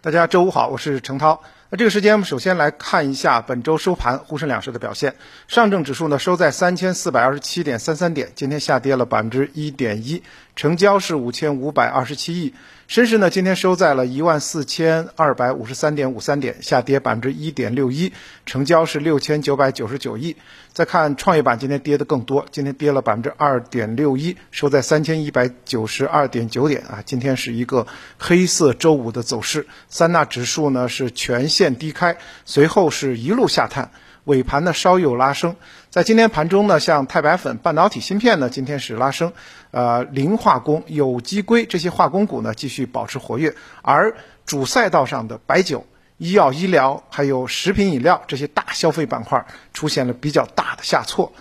大家周五好，我是程涛。那这个时间，我们首先来看一下本周收盘沪深两市的表现。上证指数呢收在三千四百二十七点三三点，今天下跌了百分之一点一，成交是五千五百二十七亿。深市呢今天收在了一万四千二百五十三点五三点，下跌百分之一点六一，成交是六千九百九十九亿。再看创业板，今天跌的更多，今天跌了百分之二点六一，收在三千一百九十二点九点啊。今天是一个黑色周五的走势，三大指数呢是全线低开，随后是一路下探。尾盘呢稍有拉升，在今天盘中呢，像钛白粉、半导体芯片呢，今天是拉升，呃，磷化工、有机硅这些化工股呢继续保持活跃，而主赛道上的白酒、医药医疗还有食品饮料这些大消费板块出现了比较大的下挫。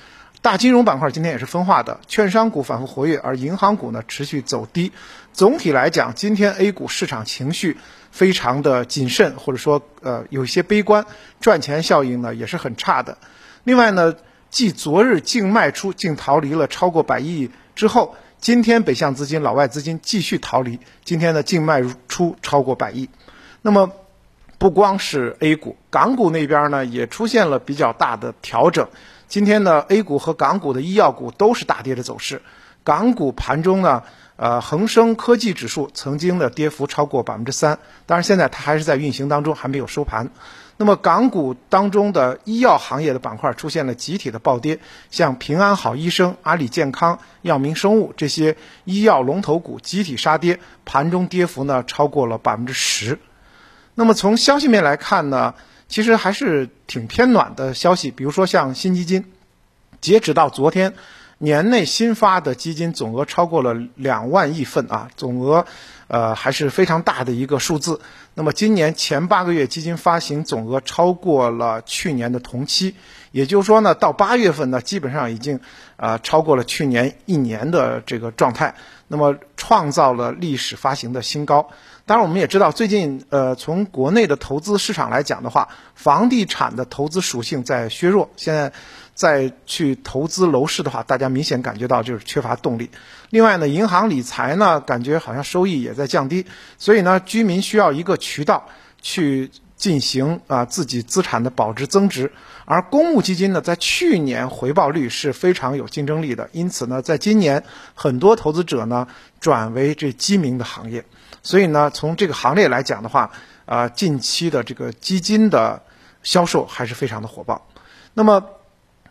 大金融板块今天也是分化的，券商股反复活跃，而银行股呢持续走低。总体来讲，今天 A 股市场情绪非常的谨慎，或者说呃有些悲观，赚钱效应呢也是很差的。另外呢，继昨日净卖出、净逃离了超过百亿之后，今天北向资金、老外资金继续逃离，今天呢净卖出超过百亿。那么不光是 A 股，港股那边呢也出现了比较大的调整。今天呢，A 股和港股的医药股都是大跌的走势。港股盘中呢，呃，恒生科技指数曾经的跌幅超过百分之三，当然现在它还是在运行当中，还没有收盘。那么港股当中的医药行业的板块出现了集体的暴跌，像平安好医生、阿里健康、药明生物这些医药龙头股集体杀跌，盘中跌幅呢超过了百分之十。那么从消息面来看呢？其实还是挺偏暖的消息，比如说像新基金，截止到昨天，年内新发的基金总额超过了两万亿份啊，总额，呃还是非常大的一个数字。那么今年前八个月基金发行总额超过了去年的同期，也就是说呢，到八月份呢，基本上已经，呃超过了去年一年的这个状态，那么创造了历史发行的新高。当然，我们也知道，最近呃，从国内的投资市场来讲的话，房地产的投资属性在削弱。现在再去投资楼市的话，大家明显感觉到就是缺乏动力。另外呢，银行理财呢，感觉好像收益也在降低。所以呢，居民需要一个渠道去进行啊自己资产的保值增值。而公募基金呢，在去年回报率是非常有竞争力的，因此呢，在今年很多投资者呢转为这基民的行业。所以呢，从这个行列来讲的话，啊，近期的这个基金的销售还是非常的火爆。那么，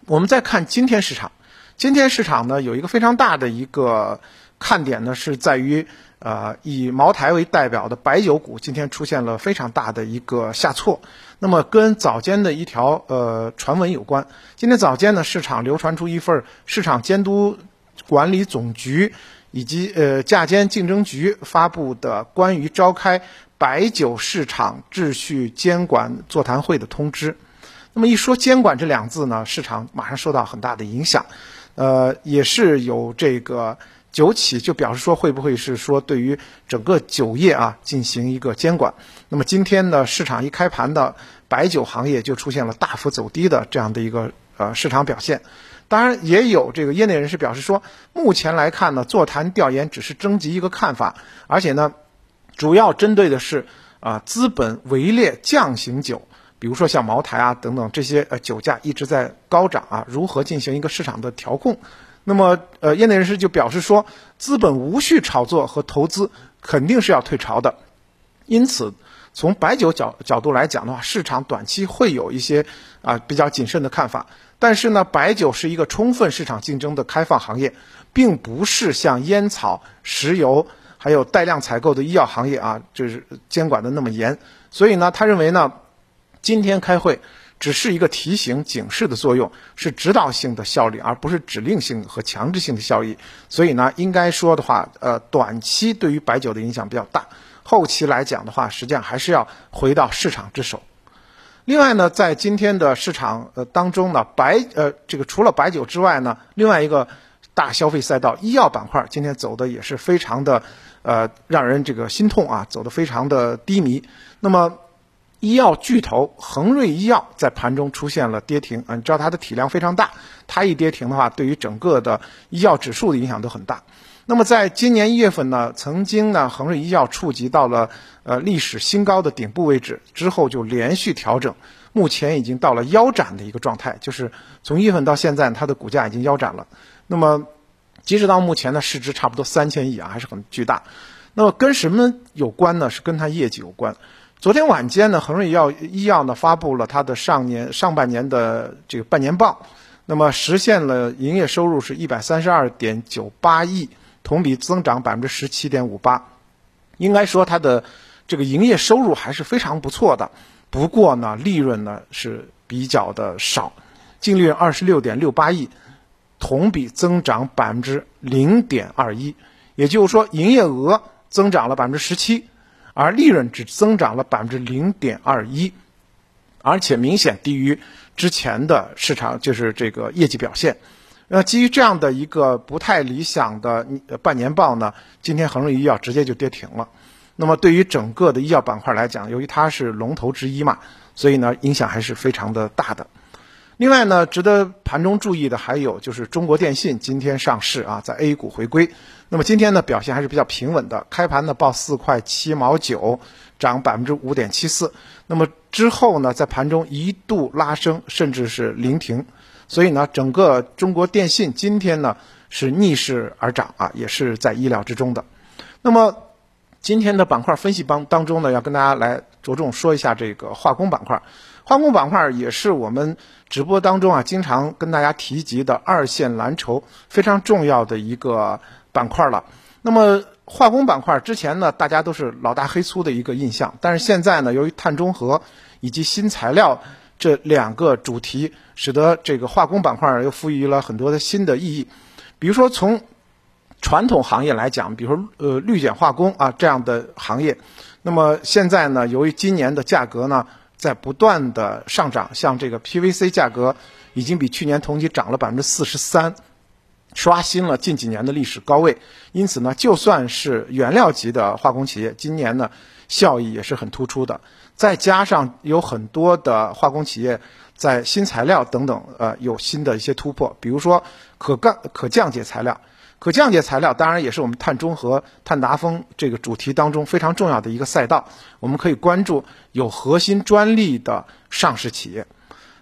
我们再看今天市场，今天市场呢有一个非常大的一个看点呢，是在于，呃，以茅台为代表的白酒股今天出现了非常大的一个下挫。那么，跟早间的一条呃传闻有关。今天早间呢，市场流传出一份市场监督管理总局。以及呃，价监竞争局发布的关于召开白酒市场秩序监管座谈会的通知。那么一说监管这两字呢，市场马上受到很大的影响。呃，也是有这个酒企就表示说，会不会是说对于整个酒业啊进行一个监管？那么今天呢，市场一开盘的白酒行业就出现了大幅走低的这样的一个呃市场表现。当然，也有这个业内人士表示说，目前来看呢，座谈调研只是征集一个看法，而且呢，主要针对的是啊资本围猎酱型酒，比如说像茅台啊等等这些呃酒价一直在高涨啊，如何进行一个市场的调控？那么呃业内人士就表示说，资本无序炒作和投资肯定是要退潮的，因此从白酒角角度来讲的话，市场短期会有一些啊比较谨慎的看法。但是呢，白酒是一个充分市场竞争的开放行业，并不是像烟草、石油还有带量采购的医药行业啊，就是监管的那么严。所以呢，他认为呢，今天开会只是一个提醒、警示的作用，是指导性的效力，而不是指令性和强制性的效益。所以呢，应该说的话，呃，短期对于白酒的影响比较大，后期来讲的话，实际上还是要回到市场之手。另外呢，在今天的市场呃当中呢，白呃这个除了白酒之外呢，另外一个大消费赛道医药板块今天走的也是非常的呃让人这个心痛啊，走的非常的低迷。那么医药巨头恒瑞医药在盘中出现了跌停啊，你知道它的体量非常大，它一跌停的话，对于整个的医药指数的影响都很大。那么在今年一月份呢，曾经呢，恒瑞医药触及到了呃历史新高的顶部位置，之后就连续调整，目前已经到了腰斩的一个状态，就是从一月份到现在，它的股价已经腰斩了。那么截止到目前呢，市值差不多三千亿啊，还是很巨大。那么跟什么有关呢？是跟它业绩有关。昨天晚间呢，恒瑞医药医药呢发布了它的上年上半年的这个半年报，那么实现了营业收入是一百三十二点九八亿。同比增长百分之十七点五八，应该说它的这个营业收入还是非常不错的。不过呢，利润呢是比较的少，净利润二十六点六八亿，同比增长百分之零点二一。也就是说，营业额增长了百分之十七，而利润只增长了百分之零点二一，而且明显低于之前的市场就是这个业绩表现。那基于这样的一个不太理想的半年报呢，今天恒瑞医药直接就跌停了。那么对于整个的医药板块来讲，由于它是龙头之一嘛，所以呢影响还是非常的大的。另外呢，值得盘中注意的还有就是中国电信今天上市啊，在 A 股回归。那么今天呢表现还是比较平稳的，开盘呢报四块七毛九，涨百分之五点七四。那么之后呢，在盘中一度拉升，甚至是临停。所以呢，整个中国电信今天呢是逆势而涨啊，也是在意料之中的。那么今天的板块分析当当中呢，要跟大家来着重说一下这个化工板块。化工板块也是我们直播当中啊经常跟大家提及的二线蓝筹非常重要的一个板块了。那么化工板块之前呢，大家都是老大黑粗的一个印象，但是现在呢，由于碳中和以及新材料。这两个主题使得这个化工板块又赋予了很多的新的意义，比如说从传统行业来讲，比如说呃氯碱化工啊这样的行业，那么现在呢，由于今年的价格呢在不断的上涨，像这个 PVC 价格已经比去年同期涨了百分之四十三，刷新了近几年的历史高位，因此呢，就算是原料级的化工企业，今年呢效益也是很突出的。再加上有很多的化工企业在新材料等等，呃，有新的一些突破，比如说可降可降解材料，可降解材料当然也是我们碳中和、碳达峰这个主题当中非常重要的一个赛道，我们可以关注有核心专利的上市企业。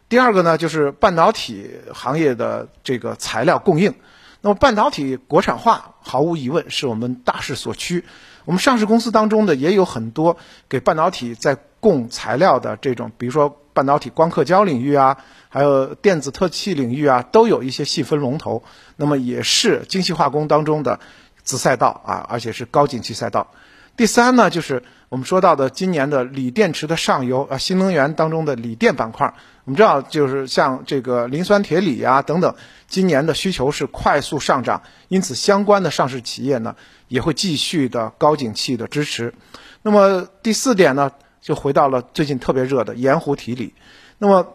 第二个呢，就是半导体行业的这个材料供应，那么半导体国产化毫无疑问是我们大势所趋。我们上市公司当中的也有很多给半导体在供材料的这种，比如说半导体光刻胶领域啊，还有电子特器领域啊，都有一些细分龙头。那么也是精细化工当中的子赛道啊，而且是高景气赛道。第三呢，就是我们说到的今年的锂电池的上游啊，新能源当中的锂电板块。我们知道，就是像这个磷酸铁锂啊等等，今年的需求是快速上涨，因此相关的上市企业呢。也会继续的高景气的支持。那么第四点呢，就回到了最近特别热的盐湖提锂。那么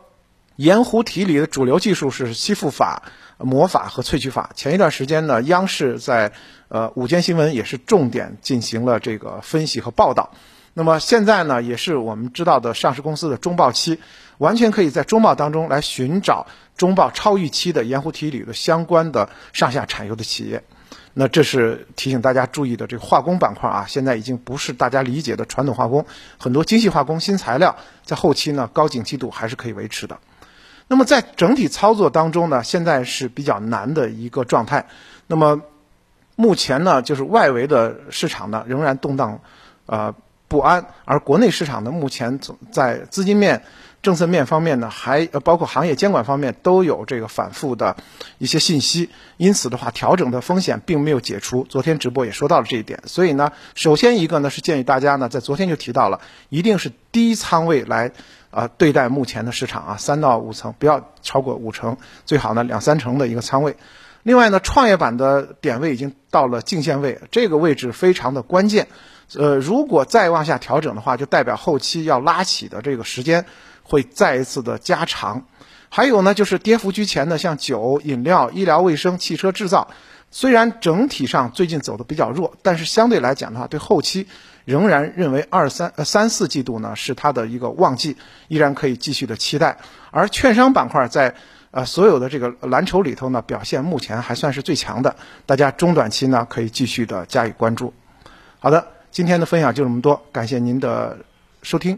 盐湖提锂的主流技术是吸附法、磨法和萃取法。前一段时间呢，央视在呃午间新闻也是重点进行了这个分析和报道。那么现在呢，也是我们知道的上市公司的中报期，完全可以在中报当中来寻找中报超预期的盐湖提锂的相关的上下产油的企业。那这是提醒大家注意的，这个化工板块啊，现在已经不是大家理解的传统化工，很多精细化工、新材料在后期呢高景气度还是可以维持的。那么在整体操作当中呢，现在是比较难的一个状态。那么目前呢，就是外围的市场呢仍然动荡，啊不安，而国内市场呢目前在资金面。政策面方面呢，还呃包括行业监管方面都有这个反复的一些信息，因此的话，调整的风险并没有解除。昨天直播也说到了这一点，所以呢，首先一个呢是建议大家呢，在昨天就提到了，一定是低仓位来啊对待目前的市场啊，三到五成，不要超过五成，最好呢两三成的一个仓位。另外呢，创业板的点位已经到了颈线位，这个位置非常的关键。呃，如果再往下调整的话，就代表后期要拉起的这个时间。会再一次的加长，还有呢，就是跌幅居前的，像酒、饮料、医疗卫生、汽车制造，虽然整体上最近走的比较弱，但是相对来讲的话，对后期仍然认为二三呃三四季度呢是它的一个旺季，依然可以继续的期待。而券商板块在啊，所有的这个蓝筹里头呢，表现目前还算是最强的，大家中短期呢可以继续的加以关注。好的，今天的分享就这么多，感谢您的收听。